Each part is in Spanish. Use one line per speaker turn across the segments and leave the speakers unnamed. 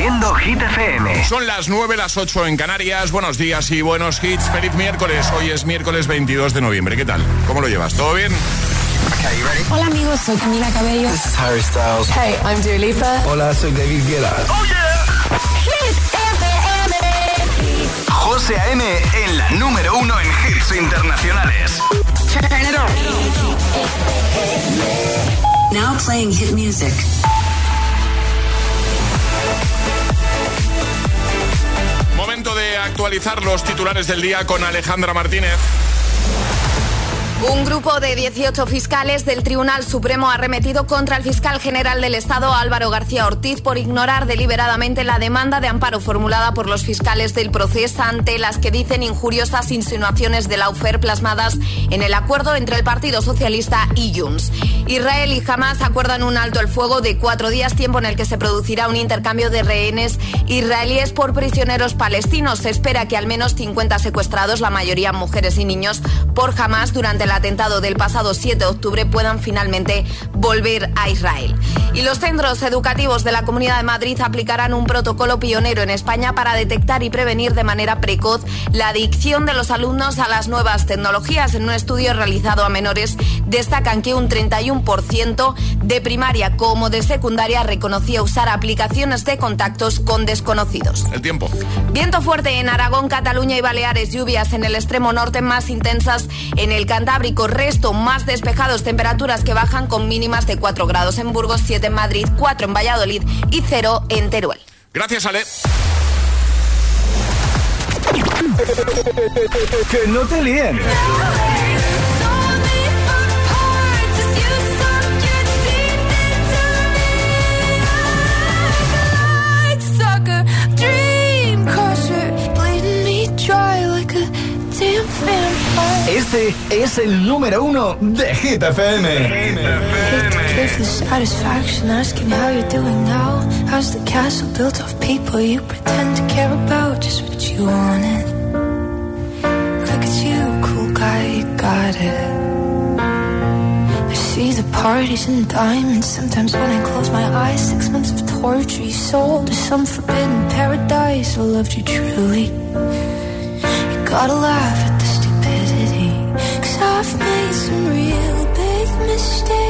Haciendo Hit FM.
Son las 9, las 8 en Canarias. Buenos días y buenos hits. Feliz miércoles. Hoy es miércoles 22 de noviembre. ¿Qué tal? ¿Cómo lo llevas? ¿Todo bien?
Hola amigos, soy Camila Cabello.
This is Harry Styles.
Hey, I'm Dua Lipa.
Hola, soy David Guetta.
Oh yeah.
Hit FM.
José A.M. en la número uno en hits internacionales.
Turn it on.
Now playing hit music.
De actualizar los titulares del día con Alejandra Martínez.
Un grupo de 18 fiscales del Tribunal Supremo ha remetido contra el fiscal general del Estado Álvaro García Ortiz por ignorar deliberadamente la demanda de amparo formulada por los fiscales del proceso ante las que dicen injuriosas insinuaciones de la UFER plasmadas en el acuerdo entre el Partido Socialista y Junts. Israel y Hamas acuerdan un alto el fuego de cuatro días, tiempo en el que se producirá un intercambio de rehenes israelíes por prisioneros palestinos. Se espera que al menos 50 secuestrados, la mayoría mujeres y niños, por Hamas durante el atentado del pasado 7 de octubre puedan finalmente volver a Israel. Y los centros educativos de la Comunidad de Madrid aplicarán un protocolo pionero en España para detectar y prevenir de manera precoz la adicción de los alumnos a las nuevas tecnologías. En un estudio realizado a menores destacan que un 31% de primaria como de secundaria reconocía usar aplicaciones de contactos con desconocidos.
El tiempo.
Viento fuerte en Aragón, Cataluña y Baleares, lluvias en el extremo norte más intensas en el Cantábrico resto más despejados, temperaturas que bajan con mínimas de 4 grados en Burgos, 7 en Madrid, 4 en Valladolid y 0 en Teruel.
Gracias, Ale.
que no te líen. Este es el número uno de Hit FM.
Give the satisfaction asking how you're doing now. How's the castle built of people you pretend to care about? Just what you wanted. Look at you, cool guy, you got it. I see the parties and diamonds. Sometimes when I close my eyes, six months of torture you sold to some forbidden paradise. I loved you truly. You gotta laugh I've made some real big mistakes,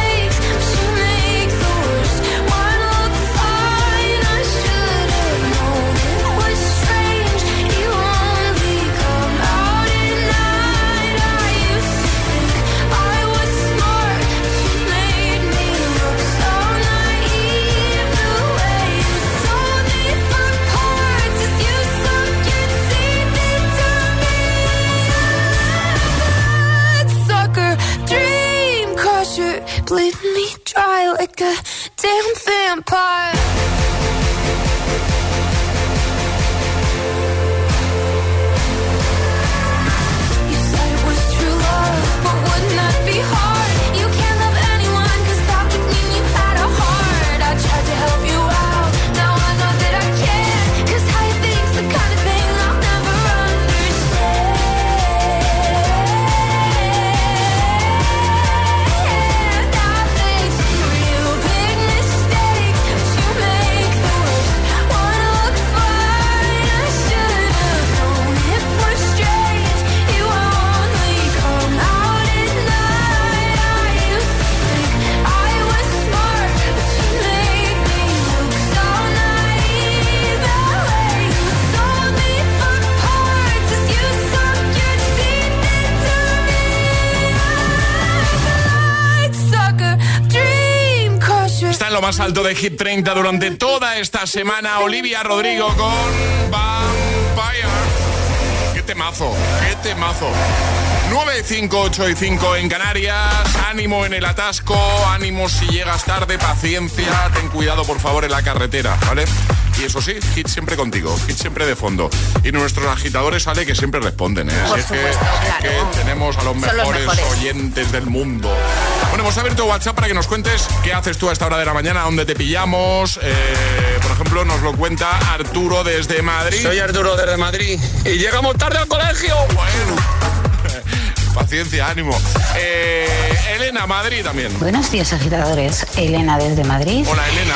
a damn vampire.
Más alto de Hit 30 durante toda esta semana. Olivia Rodrigo con Vampire. ¡Qué temazo! ¡Qué temazo! 9, 5, 8 y 5 en Canarias. Ánimo en el atasco, ánimo si llegas tarde, paciencia. Ten cuidado, por favor, en la carretera, ¿vale? Y eso sí, hit siempre contigo, hit siempre de fondo. Y nuestros agitadores sale que siempre responden, ¿eh?
Por
es que, es tenemos a los mejores. oyentes del mundo. Bueno, hemos abierto WhatsApp para que nos cuentes qué haces tú a esta hora de la mañana, dónde te pillamos. Eh, por ejemplo, nos lo cuenta Arturo desde Madrid.
Soy Arturo desde Madrid y llegamos tarde al colegio.
Bueno. Paciencia, ánimo. Eh, Elena, Madrid también.
Buenos días, agitadores. Elena desde Madrid,
Hola, Elena.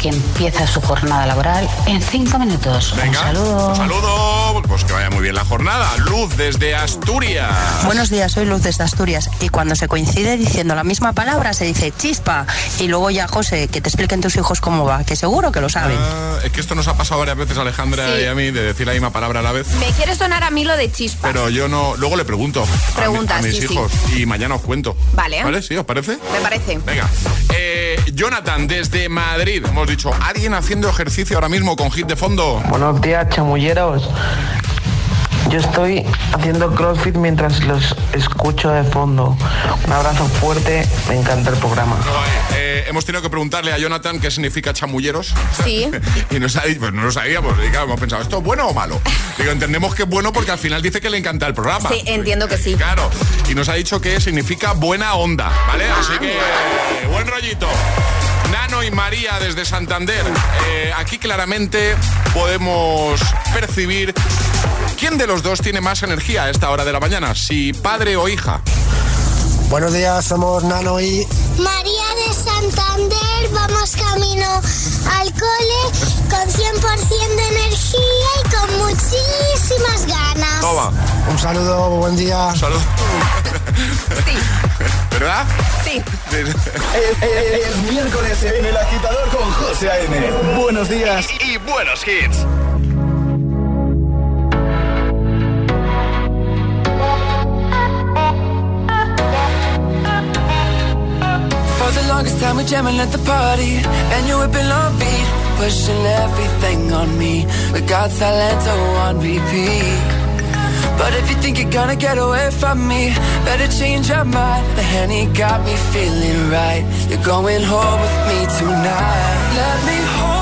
Que empieza su jornada laboral en cinco minutos.
Venga.
Un saludo.
Un saludo. Pues que vaya muy bien la jornada. Luz desde Asturias.
Buenos días, soy Luz desde Asturias y cuando se coincide diciendo la misma palabra se dice chispa y luego ya José, que te expliquen tus hijos cómo va, que seguro que lo saben.
Ah, es que esto nos ha pasado varias veces a Alejandra
Sí.
y a mí de decir la misma palabra a la vez.
Me quiere sonar a mí lo de chispa.
Pero yo no. Luego le pregunto a mi-
Pregunta,
a, mis
sí, sí.
hijos y mañana os cuento.
Vale.
¿Vale? ¿Sí? ¿Os parece?
Me parece.
Venga. Eh, Jonathan, desde Madrid. Hemos dicho, ¿alguien haciendo ejercicio ahora mismo con hit de fondo?
Buenos días, chamulleros. Yo estoy haciendo CrossFit mientras los escucho de fondo. Un abrazo fuerte, me encanta el programa.
Eh, hemos tenido que preguntarle a Jonathan qué significa chamulleros.
Sí.
y nos ha dicho, pues no lo sabíamos. Y claro, hemos pensado, ¿esto es bueno o malo? Digo, entendemos que es bueno porque al final dice que le encanta el programa.
Sí, entiendo que sí.
Claro. Y nos ha dicho que significa buena onda, ¿vale?
Ah,
Así que, eh, buen rollito. Nano y María desde Santander. Eh, aquí claramente podemos percibir quién de los dos tiene más energía a esta hora de la mañana, si padre o hija.
Buenos días, somos Nano y
María de Santander, vamos camino al cole con 100% de energía y con muchísimas ganas.
Toma.
un saludo, buen día.
Salud.
Sí,
¿Verdad?
sí.
Es, es- es miércoles en el agitador con José A.M. Buenos días.
Y buenos hits.
For the longest time we jamming at the party. And you whipping on beat Pushing everything on me. We got Salento on repeat. But if you think you're gonna get away from me Better change your mind. The Henny got me feeling right. You're going home with me tonight. Let me hold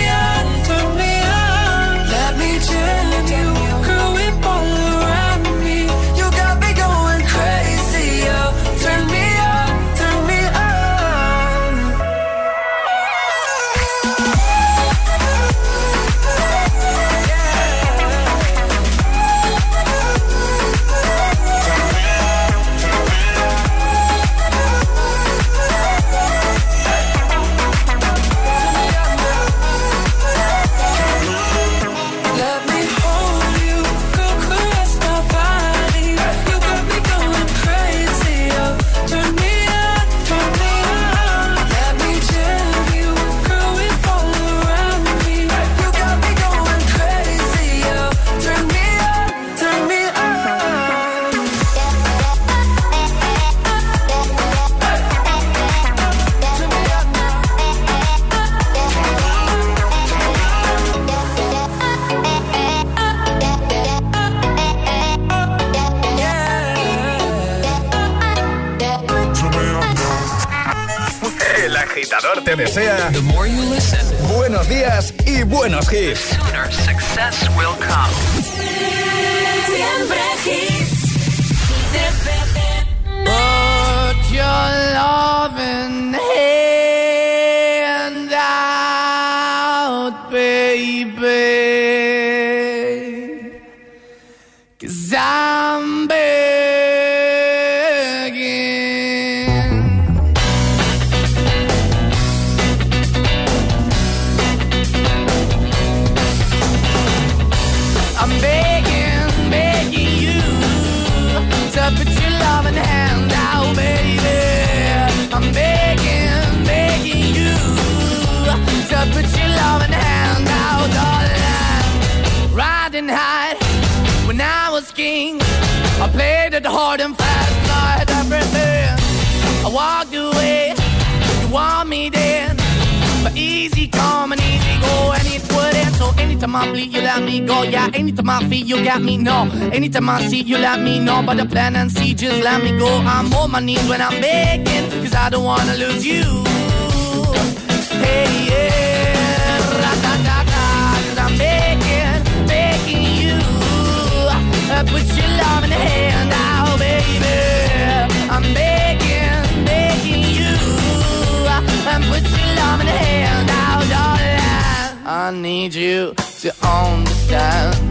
y
No, anytime I see, you let me know. But the plan and see, just let me go. I'm on my knees when I'm begging, cause I don't wanna lose you. Hey, yeah, ra-da-da-da, cause I'm begging, begging you. Uh, put your love in the hand out, baby. I'm begging, begging you. Uh, and put your love in the hand out, darling. I need you to understand.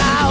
begging, begging you to put your love in the hand.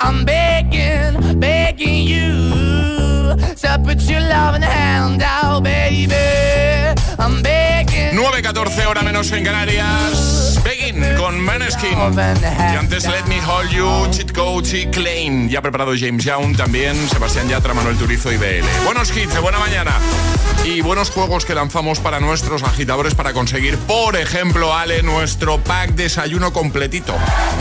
I'm begging, begging you. To put your loving hand out, baby. I'm begging.
9.14 hora menos en Canarias. Con Maneskin. Y antes Let Me Hold You, Cheat Coach y Klein. Ya preparado James Young también, Sebastián Yatra, Manuel Turizo y BL. Buenos hits de buena mañana. Y buenos juegos que lanzamos para nuestros agitadores para conseguir, por ejemplo, Ale, nuestro pack desayuno completito.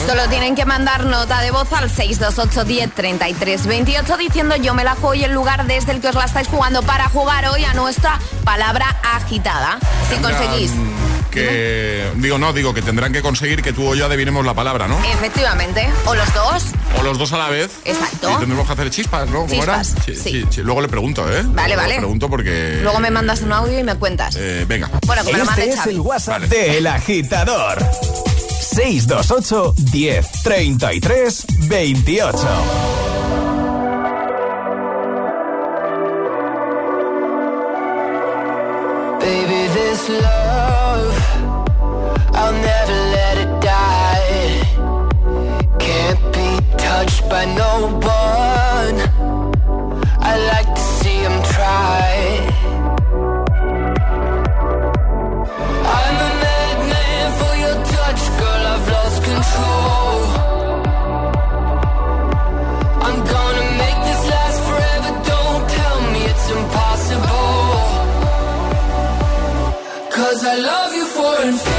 Solo tienen que mandar nota de voz al 628 10 33 28 diciendo yo me la juego y el lugar desde el que os la estáis jugando para jugar hoy a nuestra palabra agitada. Si conseguís.
Que, digo, no, digo que tendrán que conseguir que tú o yo adivinemos la palabra, ¿no?
Efectivamente. O los dos.
O los dos a la vez.
Exacto.
Y tendremos que hacer chispas, ¿no? ¿Cómo era?
Chispas,
Sí,
sí.
sí, sí. Luego le pregunto, ¿eh?
Vale,
Luego
vale.
Le pregunto porque.
Luego me mandas un audio y me cuentas.
Eh, venga.
Bueno, que me lo mande
Este es
Xavi.
el WhatsApp de El Agitador. 628 10 33 28.
Baby, this love, I'll never let it die. Can't be touched by no one. I like to see them try. I'm a madman for your touch, girl. I've lost control. I'm gonna make this last forever. Don't tell me it's
I love you for infinity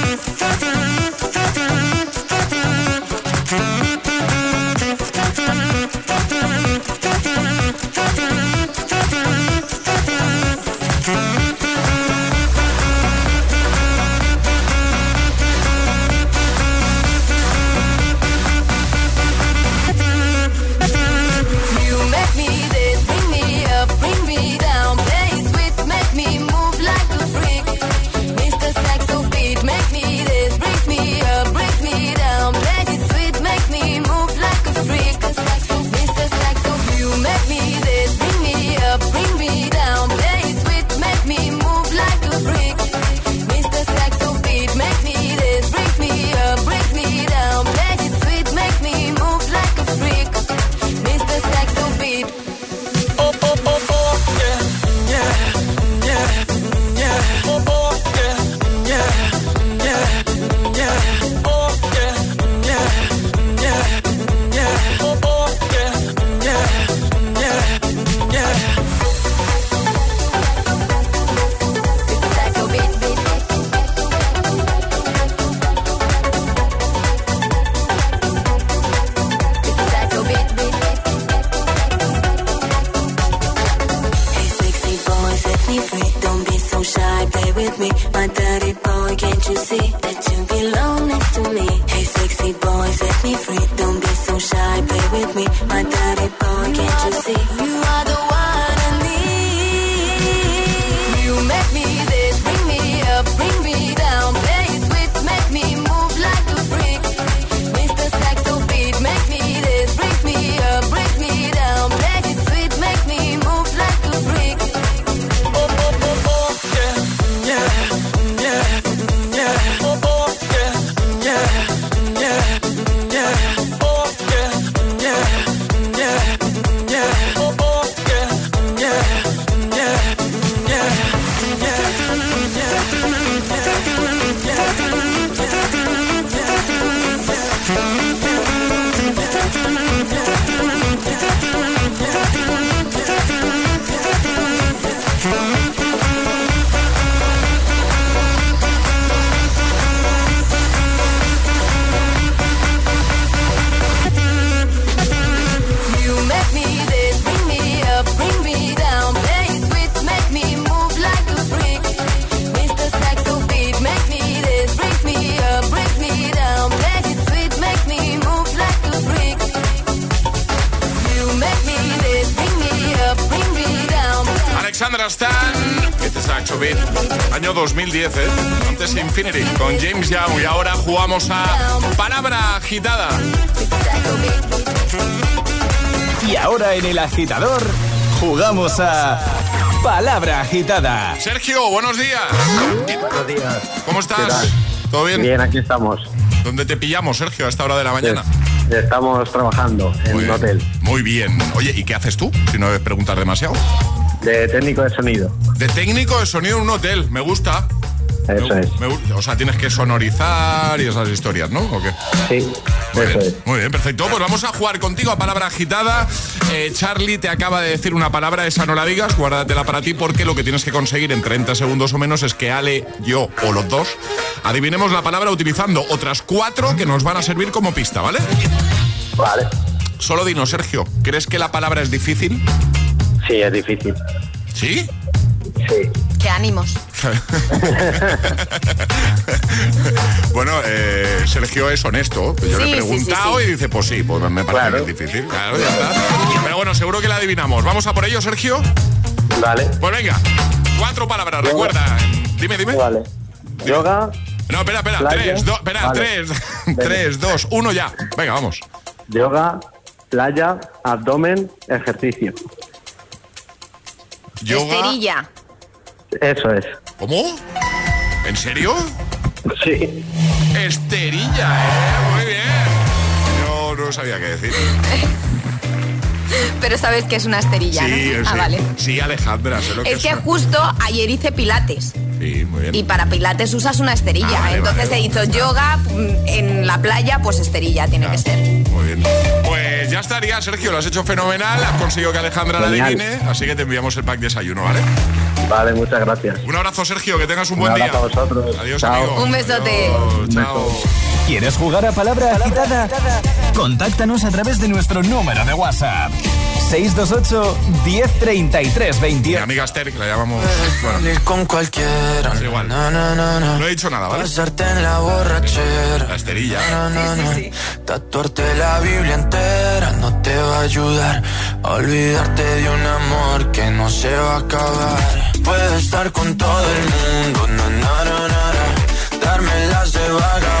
jugamos a Palabra Agitada. Sergio, buenos días.
Buenos días.
¿Cómo
¿Qué
estás? ¿Todo bien?
Bien, aquí estamos.
¿Dónde te pillamos, Sergio, a esta hora de la mañana?
Estamos trabajando en
Muy
un
bien.
hotel
Muy bien. Oye, ¿y qué haces tú? Si no debes preguntar demasiado.
de técnico de sonido.
De técnico de sonido en un hotel. Me gusta.
Eso
Me-
es.
me o sea, tienes que sonorizar y esas historias, ¿no? ¿O qué?
Sí,
Muy
eso
bien,
es.
muy bien, perfecto. Pues vamos a jugar contigo a palabra agitada. Eh, Charlie te acaba de decir una palabra, esa no la digas, guárdatela para ti porque lo que tienes que conseguir en 30 segundos o menos es que Ale, yo o los dos adivinemos la palabra utilizando otras cuatro que nos van a servir como pista, ¿vale?
Vale.
Solo dinos, Sergio, ¿crees que la palabra es difícil?
Sí, es difícil.
¿Sí?
Sí.
Qué ánimos.
bueno, eh, Sergio es honesto. Yo
Sí,
le he preguntado
sí, sí.
y dice, pues sí, pues me parece
Claro.
que es difícil. Claro, ya está. Pero bueno, seguro que la adivinamos. ¿Vamos a por ello, Sergio?
Vale.
Pues venga, cuatro palabras, recuerda. Dime, dime.
Vale. Yoga,
No, espera, espera.
Playa.
Tres, dos, espera,
Vale.
tres. Tres, dos, uno ya. Venga, vamos.
yoga, playa, abdomen, ejercicio.
Yoga.
Esterilla.
Eso es.
¿Cómo? ¿En serio?
Sí.
Esterilla, ¿eh? Muy bien. Yo no sabía qué decir.
Pero sabes que es una esterilla,
Sí,
¿no?
sí.
Ah, vale.
Sí, Alejandra, sé lo que
Es que justo ayer hice pilates
Sí, muy bien.
y para pilates usas una esterilla.
Ah, vale,
Entonces
vale.
he dicho yoga mm, en la playa, pues esterilla tiene que ser.
Muy bien. Pues ya estaría, Sergio, lo has hecho fenomenal. Has conseguido que Alejandra la adivine, así que te enviamos el pack de desayuno, ¿vale?
Vale, muchas gracias.
Un abrazo, Sergio, que tengas un
Un
buen día.
abrazo a vosotros.
Adiós,
Chao.
amigo.
Un besote.
Adiós, chao.
¿Quieres jugar a Palabra Agitada? Contáctanos a través de nuestro número de WhatsApp. 628 1033
Mi
28.
amiga Esther, que la llamamos. Bueno,
con cualquiera.
es igual.
No, no, no, no.
No he dicho nada, ¿vale?
Pasarte en la borrachera.
La esterilla.
No, no, no. Tatuarte la Biblia entera no te va a ayudar a olvidarte de un amor que no se va a acabar. Puedes estar con todo el mundo, na, na, na, darme las de vagabundo,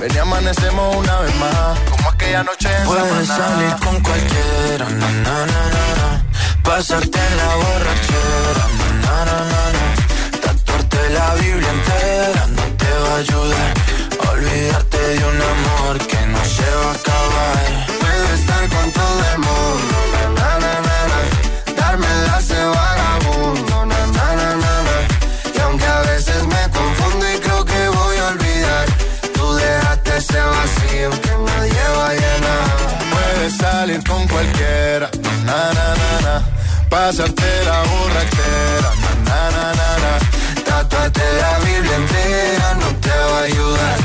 Ven y amanecemos una vez más, como aquella noche en
Puedes
Samaná.
salir con cualquiera, na, na, na, na, na. pasarte en la borrachera, na, na, na, na, na. tatuarte la Biblia entera no te va a ayudar olvidarte de un amor que no se va a acabar.
Puedo estar con todo el mundo, cualquiera. Na, na, na, na. Pasarte la borrachera. Na, na, na, na, na. Tatuarte la Biblia entera no te va a ayudar.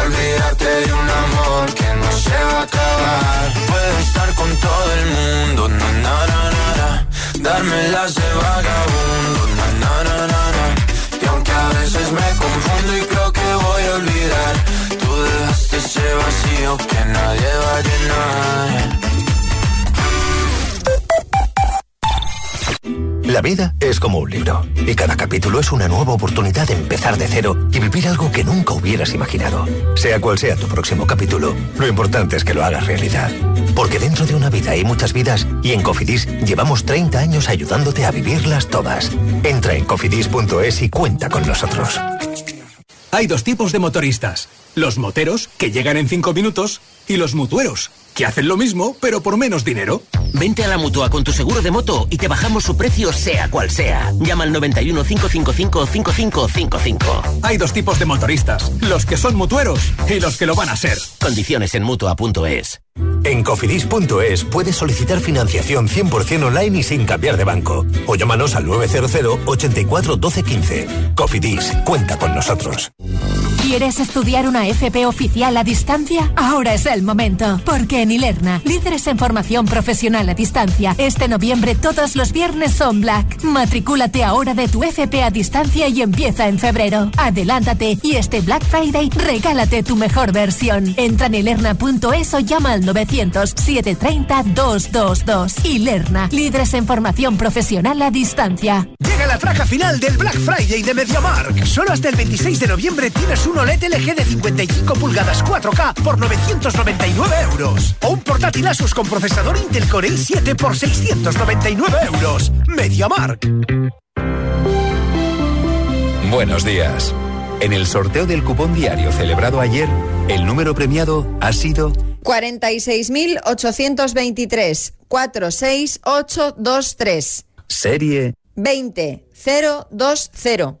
Olvídate de un amor que no se va a acabar.
Puedo estar con todo el mundo. Na, na, na, na, na. Dármelas de vagabundo. Na, na, na, na, na.
Y aunque a veces me confundo y creo que voy a olvidar, tú dejaste ese
vacío que nadie va a llenar.
La vida es como un libro y cada capítulo es una nueva oportunidad de empezar de cero y vivir algo que nunca hubieras imaginado. Sea cual sea tu próximo capítulo, lo importante es que lo hagas realidad. Porque dentro de una vida hay muchas vidas y en Cofidis llevamos 30 años ayudándote a vivirlas todas. Entra en cofidis.es y cuenta con nosotros.
Hay dos tipos de motoristas. Los moteros, que llegan en 5 minutos, y los mutueros, que hacen lo mismo, pero por menos dinero.
Vente a la mutua con tu seguro de moto y te bajamos su precio, sea cual sea. Llama al 91 555 5555.
Hay dos tipos de motoristas, los que son mutueros y los que lo van a ser.
Condiciones en mutua.es.
En cofidis.es puedes solicitar financiación 100% online y sin cambiar de banco. O llámanos al 900 84 12 15. Cofidis, cuenta con nosotros.
¿Quieres estudiar una FP oficial a distancia? Ahora es el momento, porque en Ilerna, líderes en formación profesional a distancia, este noviembre todos los viernes son Black. Matricúlate ahora de tu FP a distancia y empieza en febrero. Adelántate y este Black Friday regálate tu mejor versión. Entra en ilerna.es o llama al 900-730-222. Ilerna, líderes en formación profesional a distancia.
Llega la traca final del Black Friday de MediaMark. Solo hasta el 26 de noviembre tienes un OLED LG de 55 pulgadas 4K por 999 euros. O un portátil Asus con procesador Intel Core i7 por 699 euros. MediaMark.
Buenos días. En el sorteo del cupón diario celebrado ayer, el número premiado ha sido
46.823 46823.
serie
20020.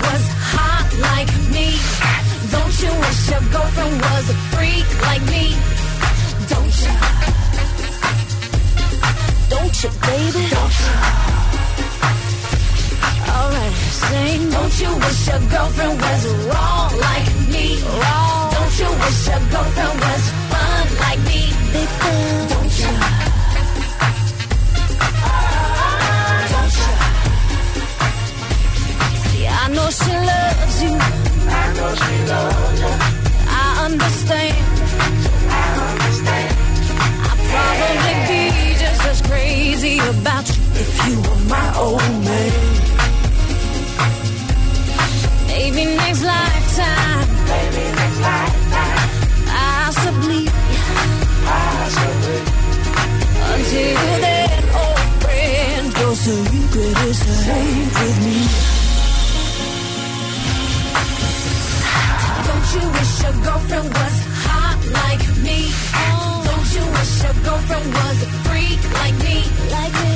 was hot like me? Don't you wish your girlfriend was a freak like me? Don't you? Don't you, baby? Don't you? Alright, sing. Don't you wish your girlfriend was raw like me? Raw. Don't you wish your girlfriend was fun like me? Big fun. Know she loves you. I know she loves you. I understand. I understand. I'd probably be just as crazy about you if you were my old man. Maybe next lifetime. Maybe next lifetime. Possibly. Possibly. Until then, old friend, your secret is safe with me. You wish your girlfriend was hot like me? Don't you wish your girlfriend was a freak like me? Like me?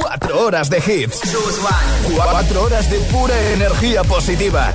Cuatro horas de hits. Cuatro horas de pura energía positiva.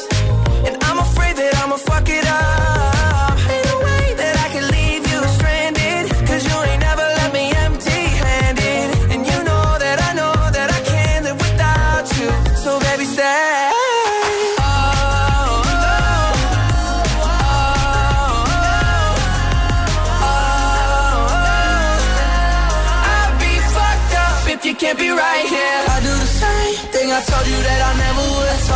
And I'm afraid that I'ma fuck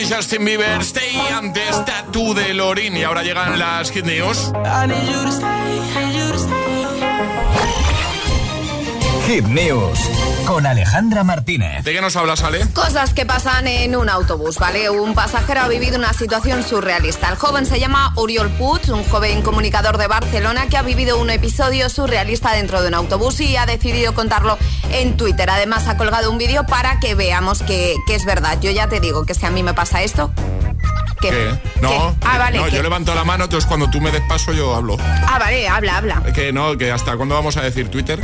y Justin Bieber, Stay antes Tattoo de Lorin. Y ahora llegan las Hit News.
I need you to stay, need you to stay.
Hit News con Alejandra Martínez.
¿De qué nos hablas, Ale?
Cosas que pasan en un autobús, ¿vale? Un pasajero ha vivido una situación surrealista. El joven se llama Oriol Puig, un joven comunicador de Barcelona que ha vivido un episodio surrealista dentro de un autobús y ha decidido contarlo en Twitter. Además ha colgado un vídeo para que veamos que, que es verdad. Yo ya te digo que si a mí me pasa esto... ¿Qué?
¿Qué? No,
¿Qué? Ah, vale,
no
¿qué?
yo levanto la mano, entonces cuando tú me des paso yo hablo.
Ah, vale, habla, habla.
Que no, que hasta cuándo vamos a decir Twitter.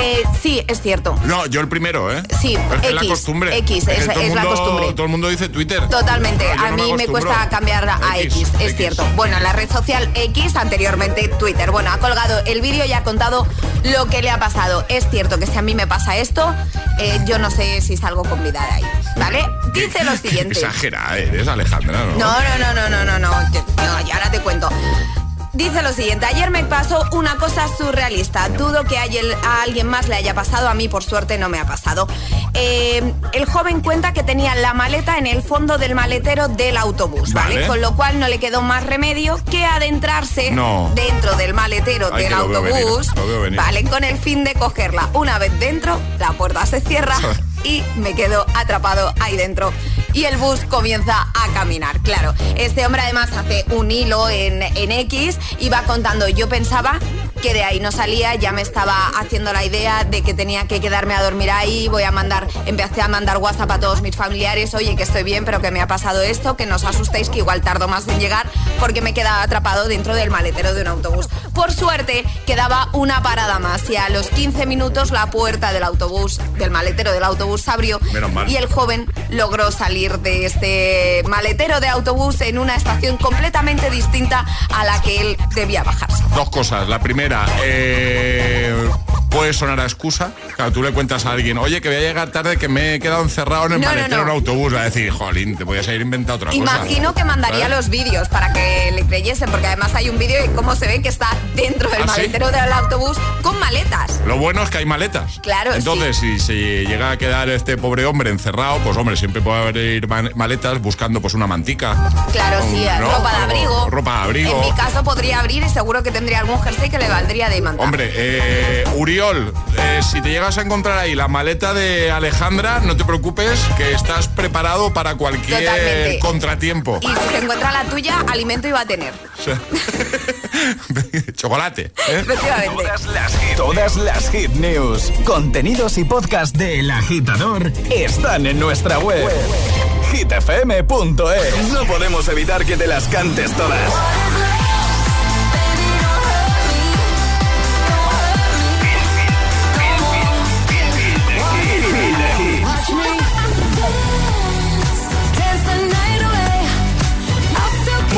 Eh, sí, es cierto.
No, yo el primero, ¿eh?
Sí,
es es la
X,
costumbre.
X, es- la costumbre.
Todo el mundo dice Twitter.
Totalmente,
yo
a
no
mí me cuesta cambiar a X, es cierto. Bueno, la red social X, anteriormente Twitter. Bueno, ha colgado el vídeo y ha contado lo que le ha pasado. Es cierto que si a mí me pasa esto, eh, yo no sé si salgo con vida de ahí, ¿vale? Dice lo siguiente.
Exagera, eres Alejandra, ¿no?
No, no, no, no, no, no, no, que- no, y ahora te cuento. Dice lo siguiente, ayer me pasó una cosa surrealista. Dudo que a alguien más le haya pasado, a mí por suerte no me ha pasado. Eh, el joven cuenta que tenía la maleta en el fondo del maletero del autobús, ¿vale?
Vale.
Con lo cual no le quedó más remedio que adentrarse
No.
dentro del maletero
Ay,
del autobús,
venir.
¿vale? Con el fin de cogerla. Una vez dentro, la puerta se cierra y me quedo atrapado ahí dentro. Y el bus comienza a caminar. Claro, este hombre además hace un hilo en, en X y va contando. Yo pensaba que de ahí no salía, ya me estaba haciendo la idea de que tenía que quedarme a dormir ahí, voy a mandar, empecé a mandar WhatsApp a todos mis familiares, oye que estoy bien, pero que me ha pasado esto, que no os asustéis, que igual tardo más en llegar, porque me quedaba atrapado dentro del maletero de un autobús. Por suerte, quedaba una parada más y a los 15 minutos la puerta del autobús, del maletero del autobús se abrió
Menos mal.
y el joven logró salir de este maletero de autobús en una estación completamente distinta a la que él debía bajarse.
Dos cosas. La primera, eh, puede sonar a excusa. Claro, tú le cuentas a alguien, oye, que voy a llegar tarde, que me he quedado encerrado en el
No,
maletero
no.
de un autobús. Va a decir, jolín, te podías haber inventado otra cosa.
Imagino que mandaría
¿Vale?
los vídeos para que le creyesen, porque además hay un vídeo de cómo se ve que está dentro del
¿Ah, sí?
maletero del autobús con maletas.
Lo bueno es que hay maletas.
Claro,
Entonces, si se llega a quedar este pobre hombre encerrado, pues hombre, siempre puede haber maletas buscando pues una mantica.
Claro,
Un-
sí,
¿no?
ropa de abrigo.
ropa, abrigo.
En mi caso podría abrir y seguro que tendría algún jersey que le valdría de manta.
Hombre, eh, Uriol, eh, si te llegas a encontrar ahí la maleta de Alejandra, no te preocupes que estás preparado para cualquier
Totalmente.
contratiempo.
Y si se encuentra la tuya, alimento iba a tener.
Chocolate. ¿eh?
Efectivamente.
Todas las, hit, todas las hit news, contenidos y podcast del agitador están en nuestra web. hitfm.es. No podemos evitar que te las cantes todas.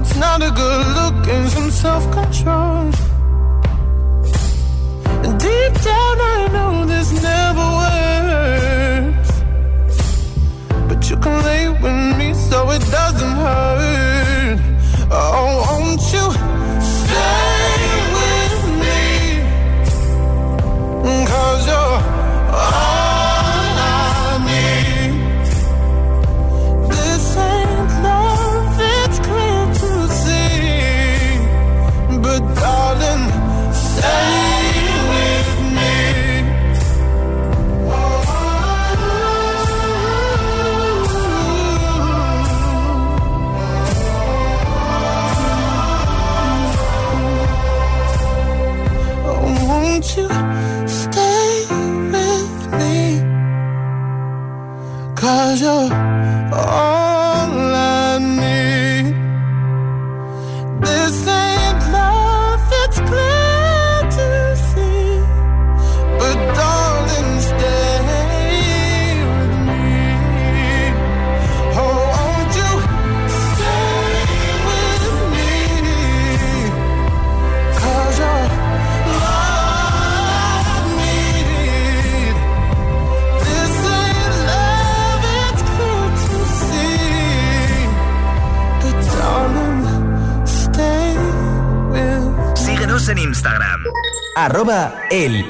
It's not a good look and some self-control. And deep down I know this never works. But you can lay with me so it doesn't hurt.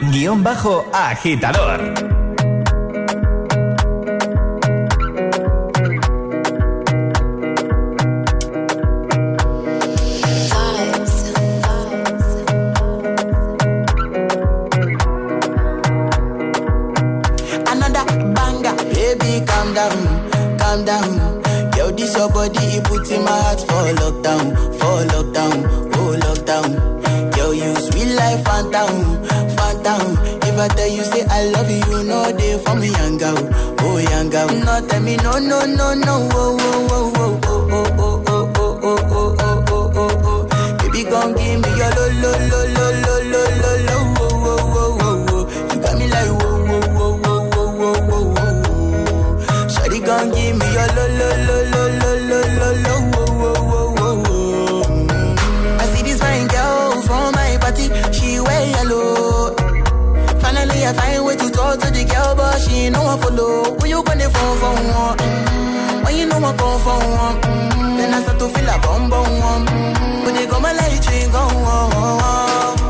Guion bajo agitador.
Party, she wear yellow. Finally, I find way to talk to the girl, but she ain't no one follow. Who you gonna phone for one? Mm. When you know I come for one, mm. then I start to feel a bum bum one. Mm. When they go my light, you go on.
Yeah,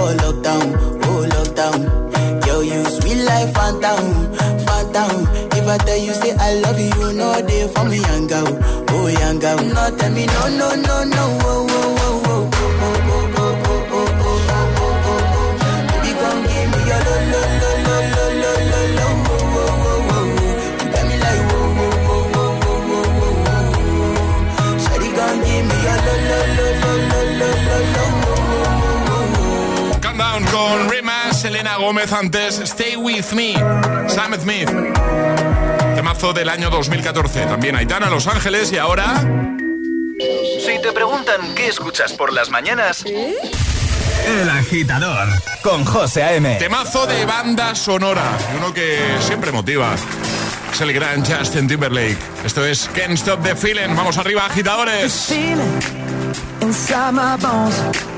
Oh,
lockdown, oh, lockdown. Girl, you sweet life, phantom, phantom. If I tell you, say I love you, no day for me, young girl. Oh, young girl. No, tell me, no, no, no, no, oh, oh, oh, oh. lo, lo, lo.
Con Rima, Selena Gómez antes, Stay With Me, Sam Smith. Temazo del año 2014. También Aitana, Los Ángeles y ahora...
Si te preguntan qué escuchas por las mañanas, El Agitador con José A.M.
Temazo de banda sonora. y Uno que siempre motiva. Es el gran Justin Timberlake. Esto es Can't Stop the Feeling. Vamos arriba, agitadores.
feeling inside my bones.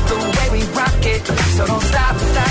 so don't stop.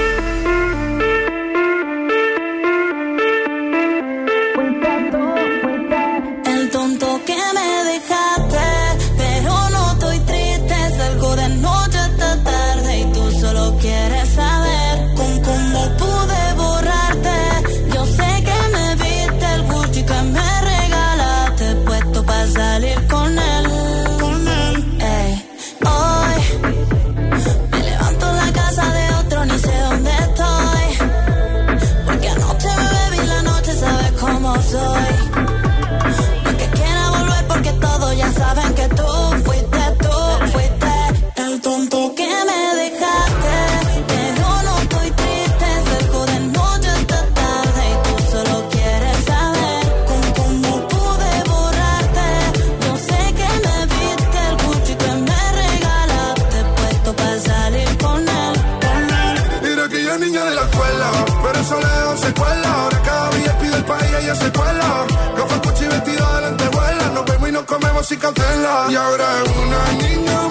y
ahora es una niña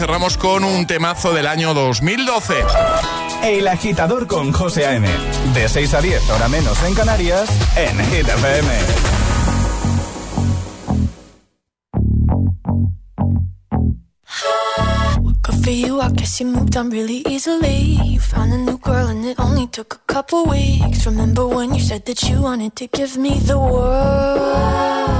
cerramos con un temazo del año 2012.
El agitador con José A.M. De 6 a 10, hora menos en Canarias, en Hit FM.
Good for you, I guess you moved on really easily. You found a new girl and it only took a couple weeks. Remember when you said that you wanted to give me the world?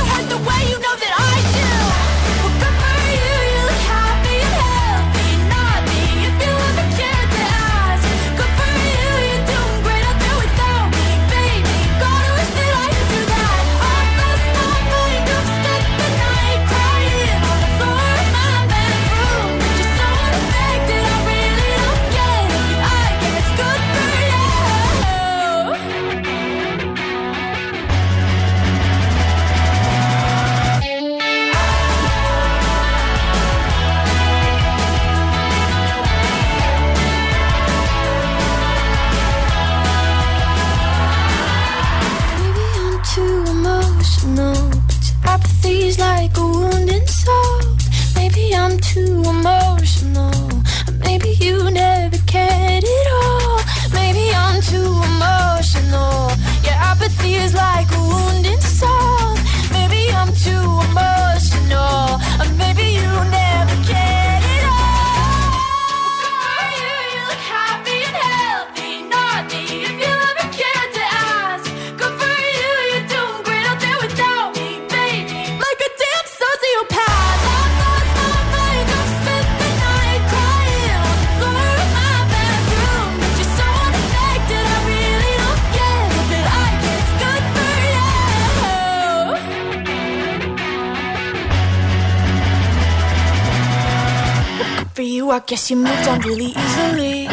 you never cared at all. Maybe I'm too emotional. Your apathy is like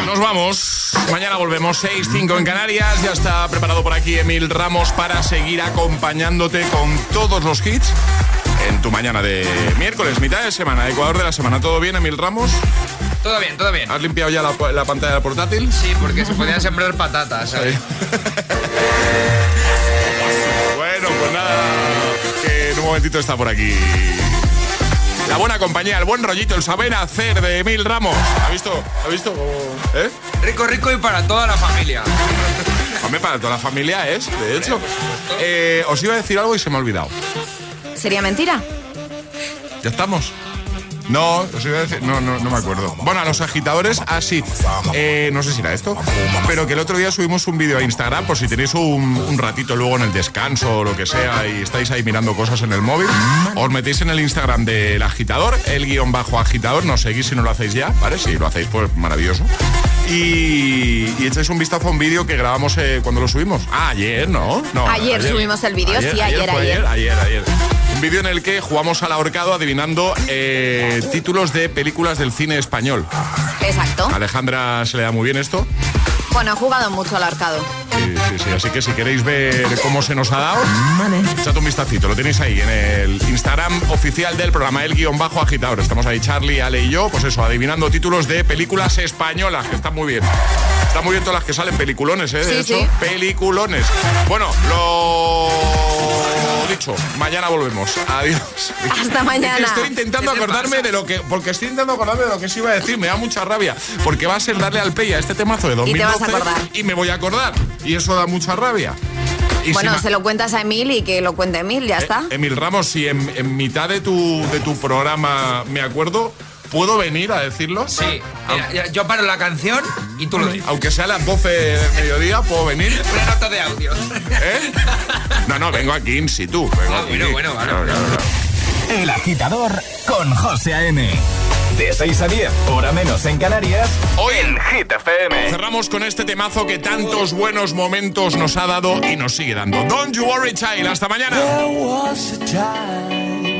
Nos vamos. Mañana volvemos 6-5 en Canarias. Ya está preparado por aquí Emil Ramos para seguir acompañándote con todos los hits en tu mañana de miércoles, mitad de semana, Ecuador de la semana. ¿Todo bien, Emil Ramos?
Todo bien, todo bien.
¿Has limpiado ya la, la pantalla del portátil?
Sí, porque se podían sembrar patatas, ¿sabes?
Bueno, pues nada, que en un momentito está por aquí. La buena compañía, el buen rollito, el saber hacer de Emil Ramos. ¿Ha visto? ¿Ha visto? ¿Eh?
Rico, rico y para toda la familia.
Hombre, para toda la familia es, de hecho. Eh, os iba a decir algo y se me ha olvidado.
¿Sería mentira?
¿Ya estamos? No, os iba a decir, no, no, no me acuerdo. Bueno, a los agitadores, así. Eh, no sé si era esto, pero que el otro día subimos un vídeo a Instagram por si tenéis un, un ratito luego en el descanso o lo que sea y estáis ahí mirando cosas en el móvil. Os metéis en el Instagram del agitador, el guion bajo agitador, nos seguís si no lo hacéis ya, ¿vale? Si lo hacéis, pues maravilloso. Y, y echáis un vistazo a un vídeo que grabamos eh, cuando lo subimos. Ah, ayer, ¿no? no
Ayer subimos el vídeo, sí, ayer,
fue
ayer.
ayer, ayer. Un vídeo en el que jugamos al ahorcado adivinando eh, títulos de películas del cine español.
Exacto.
A Alejandra se le da muy bien esto.
Bueno, he jugado mucho al arcado.
Sí, sí, sí. Así que si queréis ver cómo se nos ha dado, echad un vistacito. Lo tenéis ahí en el Instagram oficial del programa, el guion bajo agitador. Estamos ahí, Charlie, Ale y yo, pues eso, adivinando títulos de películas españolas, que están muy bien. Están muy bien todas las que salen, peliculones, ¿eh? De
Sí,
hecho,
sí.
peliculones. Bueno, lo dicho, mañana volvemos. Adiós.
Hasta mañana.
Estoy intentando acordarme de lo que. Porque estoy intentando acordarme de lo que se iba a decir. Me da mucha rabia. Porque va a ser darle al play a este temazo de
Y te vas
2012
a acordar.
y me voy a acordar. Y eso da mucha rabia. Y
Bueno,
si
se lo cuentas a Emil y que lo cuente Emil, ya está.
Emil Ramos, si en, en mitad de tu, de tu programa me acuerdo, ¿puedo venir a decirlo?
Sí. Mira, yo paro la canción y tú lo dices.
Aunque sea a las 12 del mediodía, ¿puedo venir?
Una nota de audio.
¿Eh? No, no, vengo aquí in situ. Vengo
Ah,
aquí.
bueno, bueno, vale.
Claro, claro, claro.
El agitador con José A.M. De 6 a 10, hora menos en Canarias,
Hoy
en Hit FM.
cerramos con este temazo que tantos buenos momentos nos ha dado y nos sigue dando. Don't you worry, child. Hasta mañana.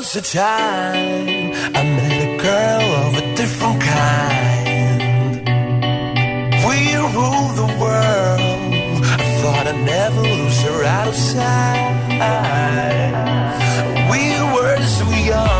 Was a time I met a girl of a different kind. We ruled the world. I thought I'd never lose her out of sight. We were so young.